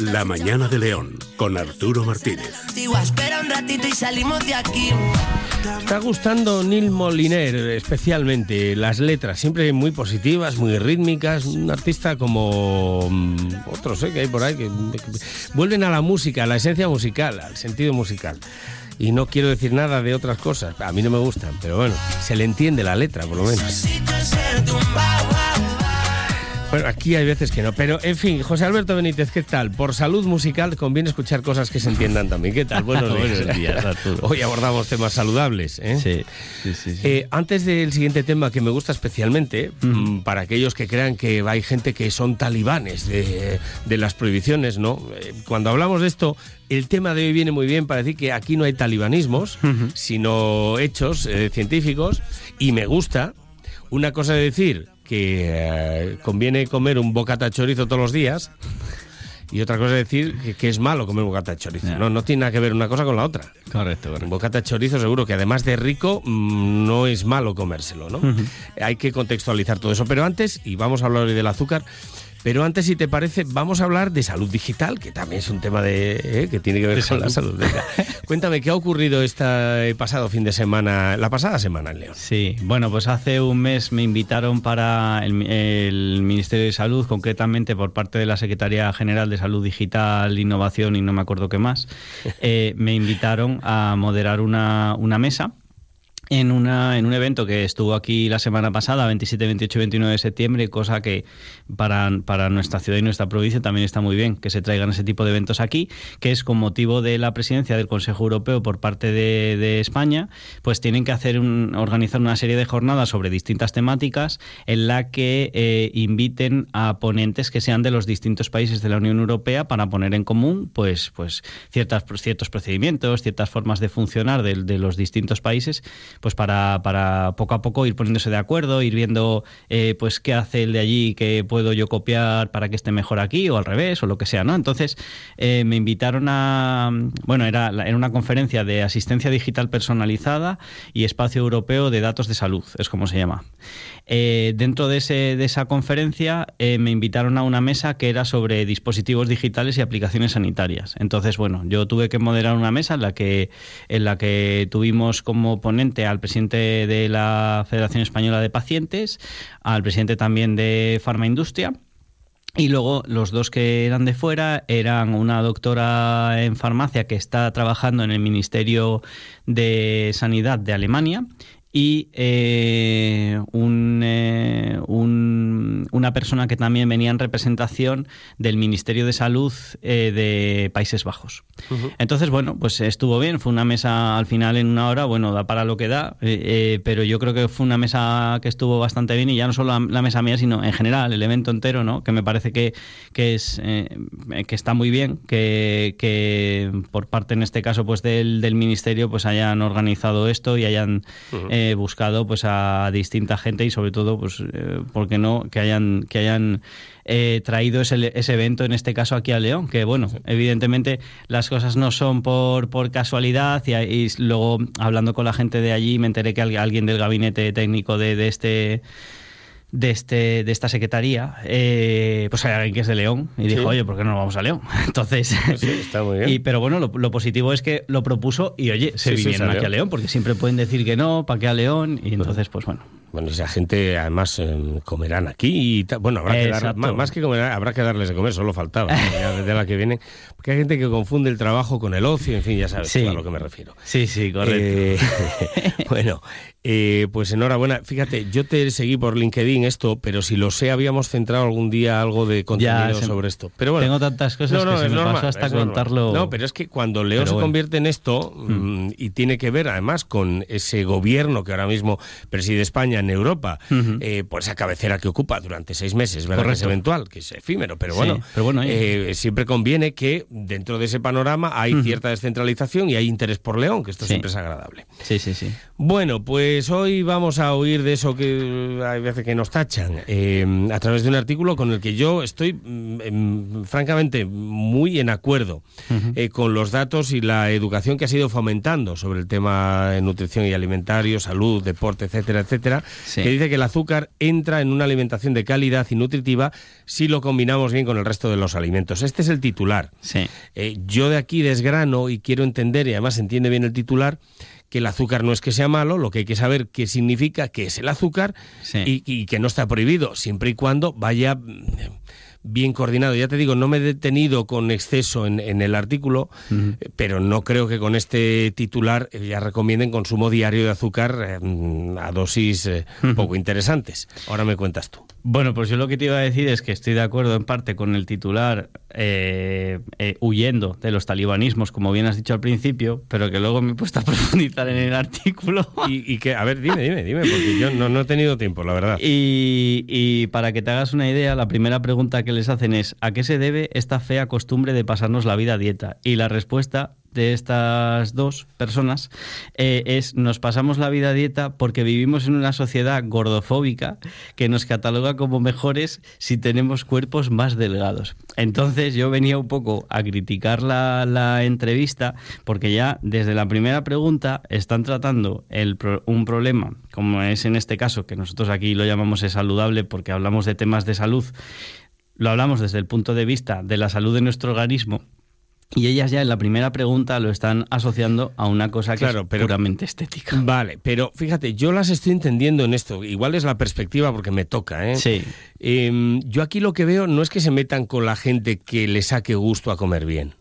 La mañana de León con Arturo Martínez. Espera un ratito y salimos de aquí. Está gustando Neil Moliner especialmente las letras, siempre muy positivas, muy rítmicas, un artista como mm, otros eh, que hay por ahí que, que vuelven a la música, a la esencia musical, al sentido musical. Y no quiero decir nada de otras cosas, a mí no me gustan, pero bueno, se le entiende la letra por lo menos. Bueno, aquí hay veces que no, pero en fin, José Alberto Benítez, ¿qué tal? Por salud musical conviene escuchar cosas que se entiendan también. ¿Qué tal? Buenos días. Buenos días, Arturo. Hoy abordamos temas saludables. ¿eh? Sí, sí, sí. sí. Eh, antes del siguiente tema que me gusta especialmente, mm, para aquellos que crean que hay gente que son talibanes de, de las prohibiciones, ¿no? Eh, cuando hablamos de esto, el tema de hoy viene muy bien para decir que aquí no hay talibanismos, sino hechos eh, científicos, y me gusta. Una cosa de decir que eh, conviene comer un bocata chorizo todos los días. Y otra cosa es decir que, que es malo comer bocata de chorizo. No, no tiene nada que ver una cosa con la otra. Correcto, Un correcto. bocata de chorizo seguro que además de rico mm, no es malo comérselo, ¿no? Hay que contextualizar todo eso. Pero antes, y vamos a hablar hoy del azúcar, pero antes, si te parece, vamos a hablar de salud digital, que también es un tema de, eh, que tiene que ver De con la salud. salud. Venga, cuéntame, ¿qué ha ocurrido este pasado fin de semana, la pasada semana en León? Sí, bueno, pues hace un mes me invitaron para el, el Ministerio de Salud, concretamente por parte de la Secretaría General de Salud Digital, Innovación y no me acuerdo qué más, eh, me invitaron a moderar una, una mesa. En, una, en un evento que estuvo aquí la semana pasada, 27, 28 y 29 de septiembre, cosa que para, para nuestra ciudad y nuestra provincia también está muy bien que se traigan ese tipo de eventos aquí, que es con motivo de la presidencia del Consejo Europeo por parte de, de España, pues tienen que hacer un, organizar una serie de jornadas sobre distintas temáticas en la que eh, inviten a ponentes que sean de los distintos países de la Unión Europea para poner en común pues, pues ciertas, ciertos procedimientos, ciertas formas de funcionar de, de los distintos países, pues para, para poco a poco ir poniéndose de acuerdo, ir viendo eh, pues qué hace el de allí que puedo yo copiar para que esté mejor aquí o al revés o lo que sea, ¿no? Entonces eh, me invitaron a, bueno, era, era una conferencia de asistencia digital personalizada y espacio europeo de datos de salud, es como se llama. Eh, dentro de, ese, de esa conferencia me invitaron a una mesa que era sobre dispositivos digitales y aplicaciones sanitarias. Entonces, bueno, yo tuve que moderar una mesa en la que, en la que tuvimos como ponente al presidente de la Federación Española de Pacientes, al presidente también de Farmaindustria. Y luego los dos que eran de fuera eran una doctora en farmacia que está trabajando en el Ministerio de Sanidad de Alemania y eh, un, eh, un- una persona que también venía en representación del Ministerio de Salud eh, de Países Bajos. Entonces, bueno, pues estuvo bien, fue una mesa al final en una hora, bueno, da para lo que da, eh, pero yo creo que fue una mesa que estuvo bastante bien y ya no solo la, la mesa mía, sino en general, el evento entero, ¿no? Que me parece que, que es eh, que está muy bien, que, que por parte, en este caso, pues del, del ministerio, pues hayan organizado esto y hayan eh, buscado pues a distinta gente y sobre todo, pues, eh, ¿por qué no? Que hayan, que hayan eh, traído ese, ese evento, en este caso aquí a León, que bueno, evidentemente las cosas no son por, por casualidad y, y luego hablando con la gente de allí me enteré que al- alguien del gabinete técnico de, de este de este de esta secretaría eh, pues hay alguien que es de León y dijo Sí. oye ¿por qué no nos vamos a León? entonces Sí, está muy bien. y, pero bueno lo, lo positivo es que lo propuso y oye se Sí, vinieron aquí a León porque siempre pueden decir que no para qué a León y entonces pues bueno Bueno, esa gente además eh, comerán aquí y bueno, habrá que dar, más, más que comer, habrá que darles de comer, solo faltaba, ¿no? desde la que viene, porque hay gente que confunde el trabajo con el ocio, en fin, ya sabes Sí. a lo que me refiero. sí sí correcto Eh, bueno, eh, pues enhorabuena. Fíjate, yo te seguí por LinkedIn esto, pero si lo sé, habíamos centrado algún día algo de contenido se- sobre esto. Pero bueno, tengo tantas cosas que se me normal, pasó hasta contarlo No, pero es que cuando Pero se bueno. convierte en esto mm, y tiene que ver además con ese gobierno que ahora mismo preside España en Europa, eh, por esa cabecera que ocupa durante seis meses, ¿verdad? Que es eventual, que es efímero, pero Sí, bueno, pero bueno, eh, siempre conviene que dentro de ese panorama hay cierta descentralización y hay interés por León, que esto Sí. siempre es agradable. sí sí sí. Bueno, pues hoy vamos a oír de eso que hay veces que nos tachan eh, a través de un artículo con el que yo estoy mm, em, francamente muy en acuerdo eh, con los datos y la educación que ha sido fomentando sobre el tema de nutrición y alimentario, salud, deporte, etcétera, etcétera, Sí. que dice que el azúcar entra en una alimentación de calidad y nutritiva si lo combinamos bien con el resto de los alimentos. Este es el titular. Sí. Eh, yo de aquí desgrano y quiero entender, y además entiende bien el titular, que el azúcar no es que sea malo, lo que hay que saber qué significa, qué es el azúcar Sí. y, y que no está prohibido, siempre y cuando vaya mm, bien coordinado. Ya te digo, no me he detenido con exceso en, en el artículo, eh, pero no creo que con este titular eh, ya recomienden consumo diario de azúcar eh, a dosis eh, poco interesantes. Ahora me cuentas tú. Bueno, pues yo lo que te iba a decir es que estoy de acuerdo en parte con el titular eh, eh, huyendo de los talibanismos, como bien has dicho al principio, pero que luego me he puesto a profundizar en el artículo. Y, y que, a ver, dime, dime, dime, porque yo no, no he tenido tiempo, la verdad. Y, y para que te hagas una idea, la primera pregunta que les hacen es ¿a qué se debe esta fea costumbre de pasarnos la vida a dieta? Y la respuesta de estas dos personas eh, es nos pasamos la vida dieta porque vivimos en una sociedad gordofóbica que nos cataloga como mejores si tenemos cuerpos más delgados. Entonces yo venía un poco a criticar la, la entrevista porque ya desde la primera pregunta están tratando el un problema, como es en este caso, que nosotros aquí lo llamamos es saludable porque hablamos de temas de salud, lo hablamos desde el punto de vista de la salud de nuestro organismo. Y ellas ya en la primera pregunta lo están asociando a una cosa que Claro, es pero- puramente estética. Vale, pero fíjate, yo las estoy entendiendo en esto. Igual es la perspectiva porque me toca, ¿eh? Sí. Em, yo aquí lo que veo no es que se metan con la gente que le saque gusto a comer bien,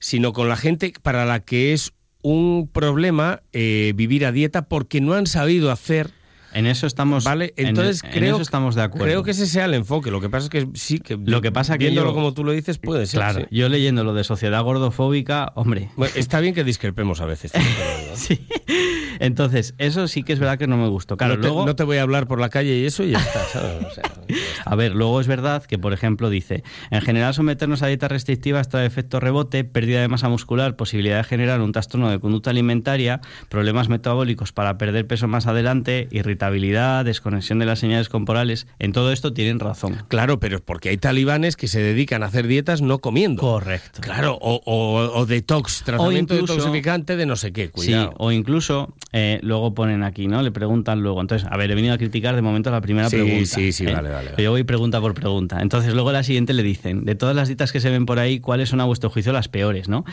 sino con la gente para la que es un problema eh, vivir a dieta porque no han sabido hacer. En eso estamos. Vale, en- entonces en creo, eso estamos de acuerdo. creo que ese sea el enfoque. Lo que pasa es que sí, que Lo que pasa que viéndolo yo- como tú lo dices puede ser. Claro, sí. yo leyendo lo de sociedad gordofóbica, hombre. Bueno, está bien que discrepemos a veces. Sí. Entonces, eso sí que es verdad que no me gustó. Claro, no, te, luego. no te voy a hablar por la calle y eso y ya está. ¿sabes? O sea, A ver, luego es verdad que, por ejemplo, dice, en general someternos a dieta restrictiva trae efecto rebote, pérdida de masa muscular, posibilidad de generar un trastorno de conducta alimentaria, problemas metabólicos para perder peso más adelante, irritabilidad, desconexión de las señales corporales. En todo esto tienen razón. Claro, pero es porque hay talibanes que se dedican a hacer dietas no comiendo. Correcto. Claro, o, o- o detox, tratamiento incluso- detoxificante de no sé qué, Sí, cuidado. o incluso eh, luego ponen aquí, ¿no? Le preguntan luego. Entonces, a ver, he venido a criticar de momento la primera Sí, pregunta. sí, sí, ¿eh? vale, vale, vale. Yo voy pregunta por pregunta. Entonces, luego la siguiente le dicen, de todas las dietas que se ven por ahí, ¿cuáles son a vuestro juicio las peores, no?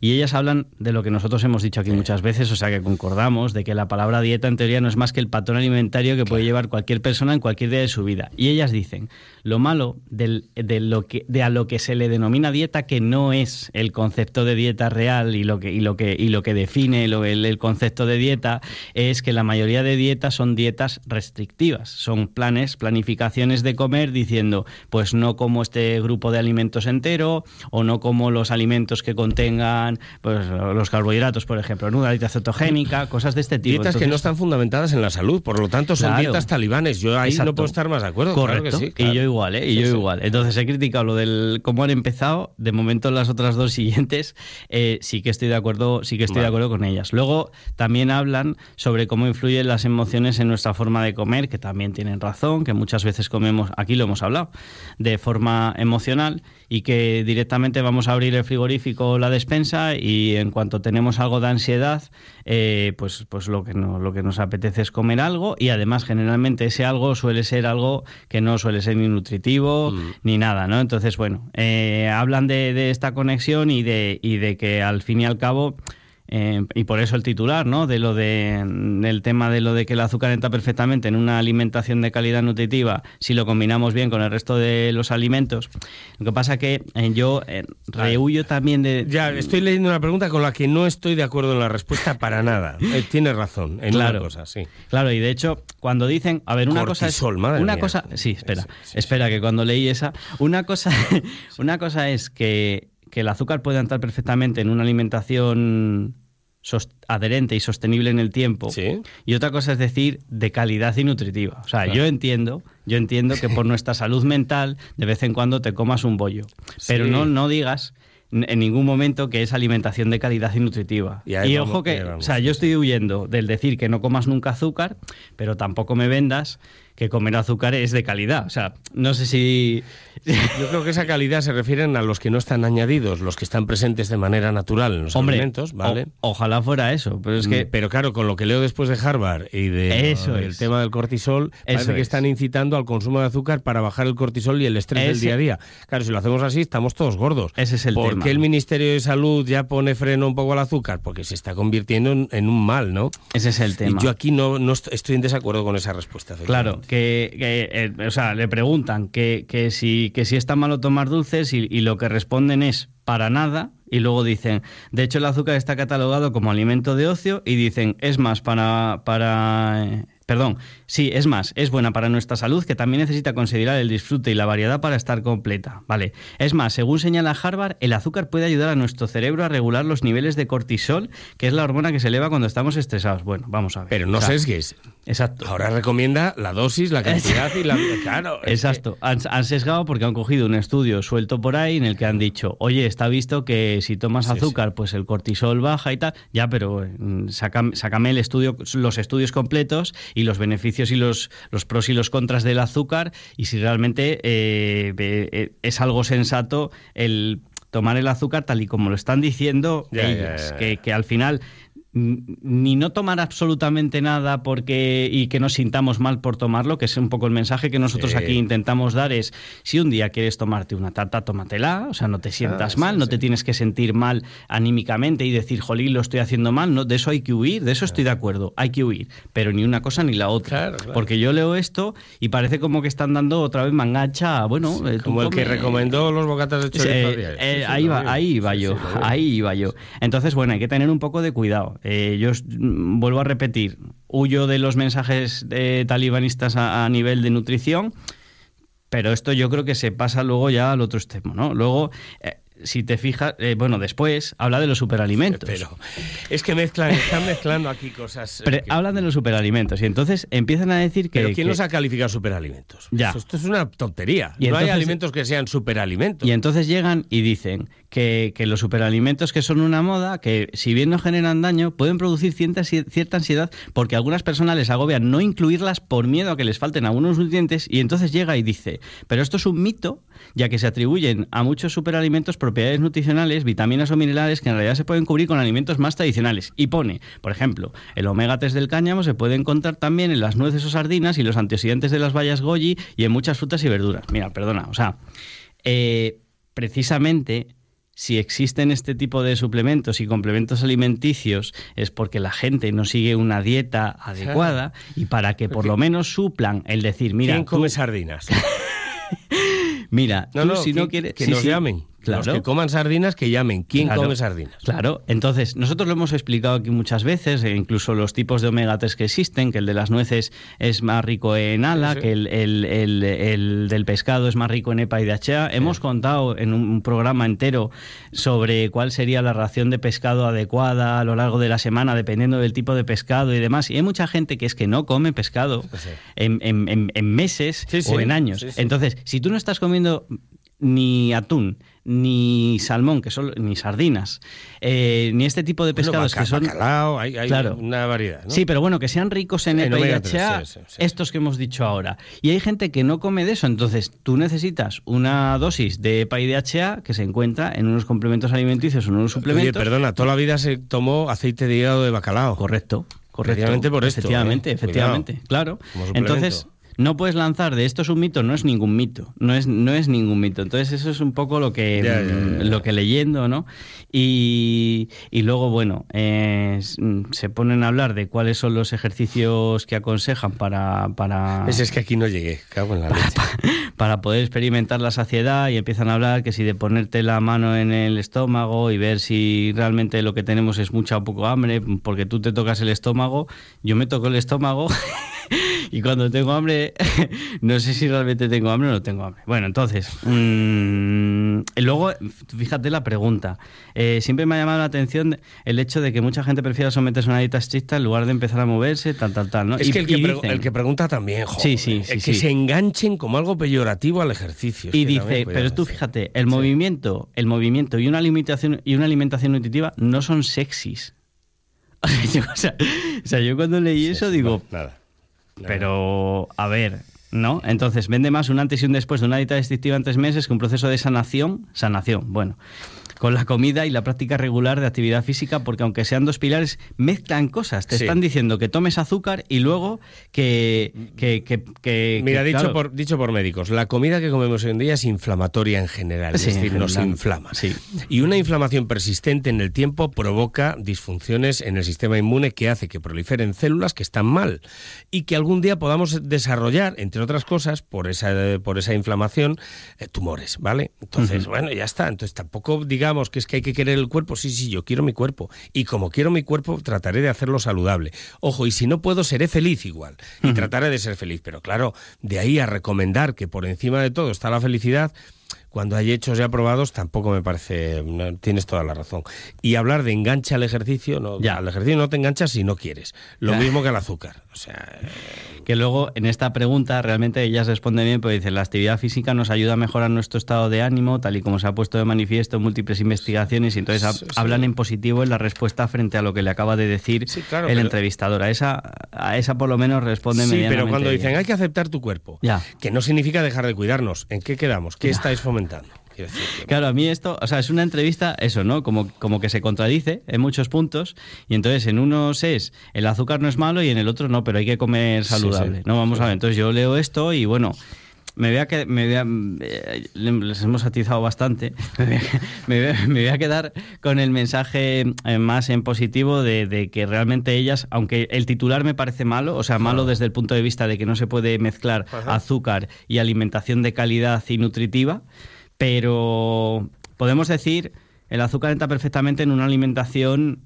Y ellas hablan de lo que nosotros hemos dicho aquí muchas veces, o sea que concordamos, de que la palabra dieta en teoría no es más que el patrón alimentario que puede llevar cualquier persona en cualquier día de su vida. Y ellas dicen, lo malo del- de, lo que, de a lo que se le denomina dieta, que no es el concepto de dieta real y lo que, y lo que, y lo que define lo- el, el concepto de dieta, es que la mayoría de dietas son dietas restrictivas. Son planes, planificaciones de comer diciendo, pues no como este grupo de alimentos entero o no como los alimentos que contengan pues, los carbohidratos, por ejemplo, ¿no? una dieta cetogénica, cosas de este tipo. Dietas que no están fundamentadas en la salud, por lo tanto son Claro. dietas talibanes. Yo ahí no Exacto. puedo estar más de acuerdo. claro Correcto. que sí, claro. Y yo igual, ¿eh? Y yo sí. igual. Entonces he criticado lo del cómo han empezado. De momento las otras dos siguientes eh, sí que estoy de acuerdo, sí que estoy Vale. de acuerdo con ellas. Luego también hablan sobre cómo influyen las emociones en nuestra forma de comer, que también tienen razón, que muchas veces comemos, aquí lo hemos hablado, de forma emocional y que directamente vamos a abrir el frigorífico o la despensa y en cuanto tenemos algo de ansiedad, eh, pues, pues lo, que no, lo que nos apetece es comer algo y además generalmente ese algo suele ser algo que no suele ser ni nutritivo ni nada, ¿no? Entonces, bueno, eh, hablan de, de esta conexión y de, y de que al fin y al cabo... eh, y por eso el titular, ¿no? De lo de, del tema de lo de que el azúcar entra perfectamente en una alimentación de calidad nutritiva si lo combinamos bien con el resto de los alimentos. Lo que pasa que eh, yo eh, rehuyo también de... Ya, estoy leyendo una pregunta con la que no estoy de acuerdo en la respuesta para nada. Eh, tienes razón, en Claro. una cosa, sí. Claro, y de hecho, cuando dicen, a ver, una Cortisol, cosa es madre una mía. cosa, sí, espera, Sí, sí, sí. espera que cuando leí esa, una cosa, una cosa es que, que el azúcar puede entrar perfectamente en una alimentación adherente y sostenible en el tiempo. Sí. Y otra cosa es decir de calidad y nutritiva. O sea, Claro. yo entiendo, yo entiendo que por nuestra salud mental de vez en cuando te comas un bollo, pero no no digas en ningún momento que es alimentación de calidad y nutritiva. Y Y, ahí vamos, ojo que, o sea, yo estoy huyendo del decir que no comas nunca azúcar, pero tampoco me vendas que comer azúcar es de calidad. O sea, no sé si... Yo creo que esa calidad se refieren a los que no están añadidos, los que están presentes de manera natural en los Hombre, alimentos, ¿vale? o- ojalá fuera eso, pero es que... Mm, Pero claro, con lo que leo después de Harvard y de, Eso es. tema del cortisol, parece Eso que es. están incitando al consumo de azúcar para bajar el cortisol y el estrés del día a día. Claro, si lo hacemos así, estamos todos gordos. Ese es el ¿Por tema. qué el Ministerio de Salud ya pone freno un poco al azúcar? Porque se está convirtiendo en, en un mal, ¿no? Ese es el tema. Y yo aquí no, no est- estoy en desacuerdo con esa respuesta. Claro. Que, que, eh, o sea, le preguntan que, que, si, que si es tan malo tomar dulces y, y lo que responden es para nada. Y luego dicen, de hecho el azúcar está catalogado como alimento de ocio y dicen, es más para... para eh, Perdón, sí, es más, es buena para nuestra salud que también necesita considerar el disfrute y la variedad para estar completa. Vale. Es más, según señala Harvard, el azúcar puede ayudar a nuestro cerebro a regular los niveles de cortisol, que es la hormona que se eleva cuando estamos estresados. Bueno, vamos a ver. Pero no O sea, sesgues. Exacto. Ahora recomienda la dosis, la cantidad y la... Claro. Exacto. Han, han sesgado porque han cogido un estudio suelto por ahí en el que han dicho, oye, está visto que si tomas Sí, azúcar, pues el cortisol baja y tal. Ya, pero mm, sácame, sácame el estudio, los estudios completos y los beneficios y los, los pros y los contras del azúcar y si realmente eh, eh, es algo sensato el tomar el azúcar tal y como lo están diciendo Ya, ellas, ya, ya. Que, que al final ni no tomar absolutamente nada porque y que nos sintamos mal por tomarlo, que es un poco el mensaje que nosotros Sí. aquí intentamos dar es si un día quieres tomarte una tarta, tómatela, o sea, no te sientas Ah, mal, sí, no sí. te tienes que sentir mal anímicamente y decir, "Jolín, lo estoy haciendo mal", no, de eso hay que huir, de eso estoy de acuerdo, hay que huir, pero ni una cosa ni la otra, Claro, claro. porque yo leo esto y parece como que están dando otra vez mangacha, bueno, eh, Como el que come- recomendó los bocatas de chorizo. eh, eh, ahí, va, ahí iba yo, ahí iba yo. Entonces, bueno, hay que tener un poco de cuidado. Eh, yo mm, vuelvo a repetir, huyo de los mensajes eh, talibanistas a, a nivel de nutrición, pero esto yo creo que se pasa luego ya al otro extremo, ¿no? Luego, eh, si te fijas, eh, bueno, después habla de los superalimentos. Pero es que mezclan, están mezclando aquí cosas. eh, Pero que- hablan de los superalimentos y entonces empiezan a decir que... Pero ¿quién que- los ha calificado superalimentos? Ya. Esto, esto es una tontería. Y no hay alimentos que sean superalimentos. Y entonces llegan y dicen que, los superalimentos que son una moda, que si bien no generan daño, pueden producir cierta, cierta ansiedad porque algunas personas les agobian no incluirlas por miedo a que les falten algunos nutrientes y entonces llega y dice, pero esto es un mito, ya que se atribuyen a muchos superalimentos propiedades nutricionales, vitaminas o minerales que en realidad se pueden cubrir con alimentos más tradicionales. Y pone, por ejemplo, el omega 3 del cáñamo se puede encontrar también en las nueces o sardinas y los antioxidantes de las bayas goji y en muchas frutas y verduras. Mira, perdona, o sea, eh, precisamente si existen este tipo de suplementos y complementos alimenticios es porque la gente no sigue una dieta adecuada y para que por lo menos suplan el decir, mira, ¿Quién tú- come sardinas? mira, No, tú no, si que, no quieres que sí, nos sí, llamen. Claro. Los que coman sardinas, que llamen. ¿Quién Claro. come sardinas? Claro, entonces nosotros lo hemos explicado aquí muchas veces, e incluso los tipos de omega 3 que existen, que el de las nueces es más rico en ALA, Sí, sí. que el, el- el- el del pescado es más rico en EPA y DHA. Hemos contado en un programa entero sobre cuál sería la ración de pescado adecuada a lo largo de la semana, dependiendo del tipo de pescado y demás. Y hay mucha gente que es que no come pescado Sí. en, en- en- en meses Sí, sí. o en años. Sí, sí. Entonces, si tú no estás comiendo ni atún, ni salmón, que son ni sardinas, eh, ni este tipo de Bueno, pescados baca- que son bacalao, hay, hay Claro. una variedad. ¿no? Sí, pero bueno, que sean ricos en En EPA y omega DHA, tres, sí, sí, sí. estos que hemos dicho ahora. Y hay gente que no come de eso, entonces tú necesitas una dosis de EPA y DHA que se encuentra en unos complementos alimenticios o en unos Oye, suplementos. perdona, toda la vida se tomó aceite de hígado de bacalao. Correcto, correcto. Efectivamente por esto, Efectivamente, ¿eh? efectivamente, Cuidado. claro. Entonces, no puedes lanzar de esto es un mito, no es ningún mito, no es, no es ningún mito. Entonces, eso es un poco lo que, mm, lo que leyendo, ¿no? Y, y luego, bueno, eh, mm, se ponen a hablar de cuáles son los ejercicios que aconsejan para, para, Ese es que aquí no llegué, cago en la leche. para poder experimentar la saciedad y empiezan a hablar que si de ponerte la mano en el estómago y ver si realmente lo que tenemos es mucha o poco hambre, porque tú te tocas el estómago, yo me toco el estómago y cuando tengo hambre, no sé si realmente tengo hambre o no tengo hambre. Bueno, entonces, mmm, luego, fíjate la pregunta. Eh, siempre me ha llamado la atención el hecho de que mucha gente prefiera someterse a una dieta estricta en lugar de empezar a moverse, tal, tal, tal. ¿no? Es Y- que el que, dicen- el que pregunta también, joder, Sí, sí, sí, el que se enganchen como algo peyorativo al ejercicio. Y dice, pero tú fíjate, el movimiento, el movimiento y una alimentación y una alimentación nutritiva no son sexys. o, sea, yo cuando leí eso digo, nada. Pero a ver, ¿no? Entonces vende más un antes y un después de una dieta restrictiva en tres meses que un proceso de sanación, sanación, bueno, con la comida y la práctica regular de actividad física, porque aunque sean dos pilares, mezclan cosas. Te Sí. están diciendo que tomes azúcar y luego que... que, que- que- Mira, dicho, claro, por, dicho por médicos, la comida que comemos hoy en día es inflamatoria en general, Sí, es decir, en nos general, inflama. sí. Y una inflamación persistente en el tiempo provoca disfunciones en el sistema inmune que hace que proliferen células que están mal y que algún día podamos desarrollar, entre otras cosas, por esa, por esa inflamación, eh, tumores, ¿vale? Entonces, bueno, ya está. Entonces tampoco digamos que es que hay que querer el cuerpo. Sí, sí, yo quiero mi cuerpo. Y como quiero mi cuerpo, trataré de hacerlo saludable. Ojo, y si no puedo, seré feliz igual. Y trataré de ser feliz. Pero claro, de ahí a recomendar que por encima de todo está la felicidad, cuando hay hechos ya probados, tampoco me parece. no, tienes toda la razón. Y hablar de enganche al ejercicio, no, Ya. al ejercicio no te enganchas si no quieres. Lo Ya. mismo que al azúcar. O sea, Que luego en esta pregunta realmente ellas responden bien, porque dicen, la actividad física nos ayuda a mejorar nuestro estado de ánimo, tal y como se ha puesto de manifiesto en múltiples investigaciones, y entonces ha- Sí, hablan en positivo en la respuesta frente a lo que le acaba de decir Sí, claro, el pero- entrevistador. A esa, a esa por lo menos responde sí, pero cuando dicen hay que aceptar tu cuerpo, Ya. que no significa dejar de cuidarnos, ¿en qué quedamos? ¿Qué estáis fomentando? Que- Claro, a mí esto, o sea, es una entrevista, eso, ¿no? Como, como que se contradice en muchos puntos, y entonces en unos es el azúcar no es malo y en el otro no, pero hay que comer saludable. sí. no, vamos a ver, entonces yo leo esto y bueno. Me voy a que- me voy a- eh, les hemos atizado bastante. Me voy a, me voy a- me voy a quedar con el mensaje eh, más en positivo de, de que realmente ellas, aunque el titular me parece malo, o sea, malo desde el punto de vista de que no se puede mezclar Ajá. azúcar y alimentación de calidad y nutritiva, pero podemos decir el azúcar entra perfectamente en una alimentación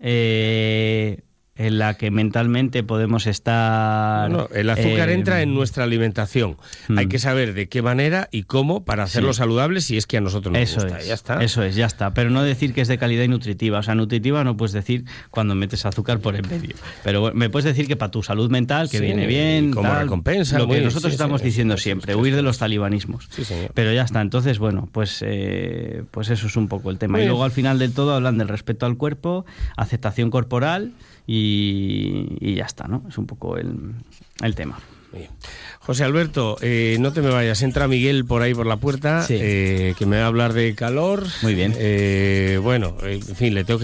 eh, en la que mentalmente podemos estar. No, el azúcar eh, entra en nuestra alimentación. mm. Hay que saber de qué manera y cómo para hacerlo Sí. saludable si es que a nosotros nos Eso gusta. es, Ya está. eso es, ya está. Pero no decir que es de calidad y nutritiva. O sea, nutritiva no puedes decir cuando metes azúcar por en medio. Pero bueno, me puedes decir que para tu salud mental, que Sí, viene bien. como tal, recompensa, Lo que nosotros sí, estamos diciendo siempre, huir de los talibanismos. Sí, señor. Pero ya está. Entonces, bueno, pues, eh, pues eso es un poco el tema. Muy y bien. luego al final del todo hablan del respeto al cuerpo, aceptación corporal y, y ya está, ¿no? Es un poco el, el tema. José Alberto, eh, no te me vayas. Entra Miguel por ahí por la puerta, Sí. eh, que me va a hablar de calor. Muy bien. Eh, bueno, eh, en fin, le tengo que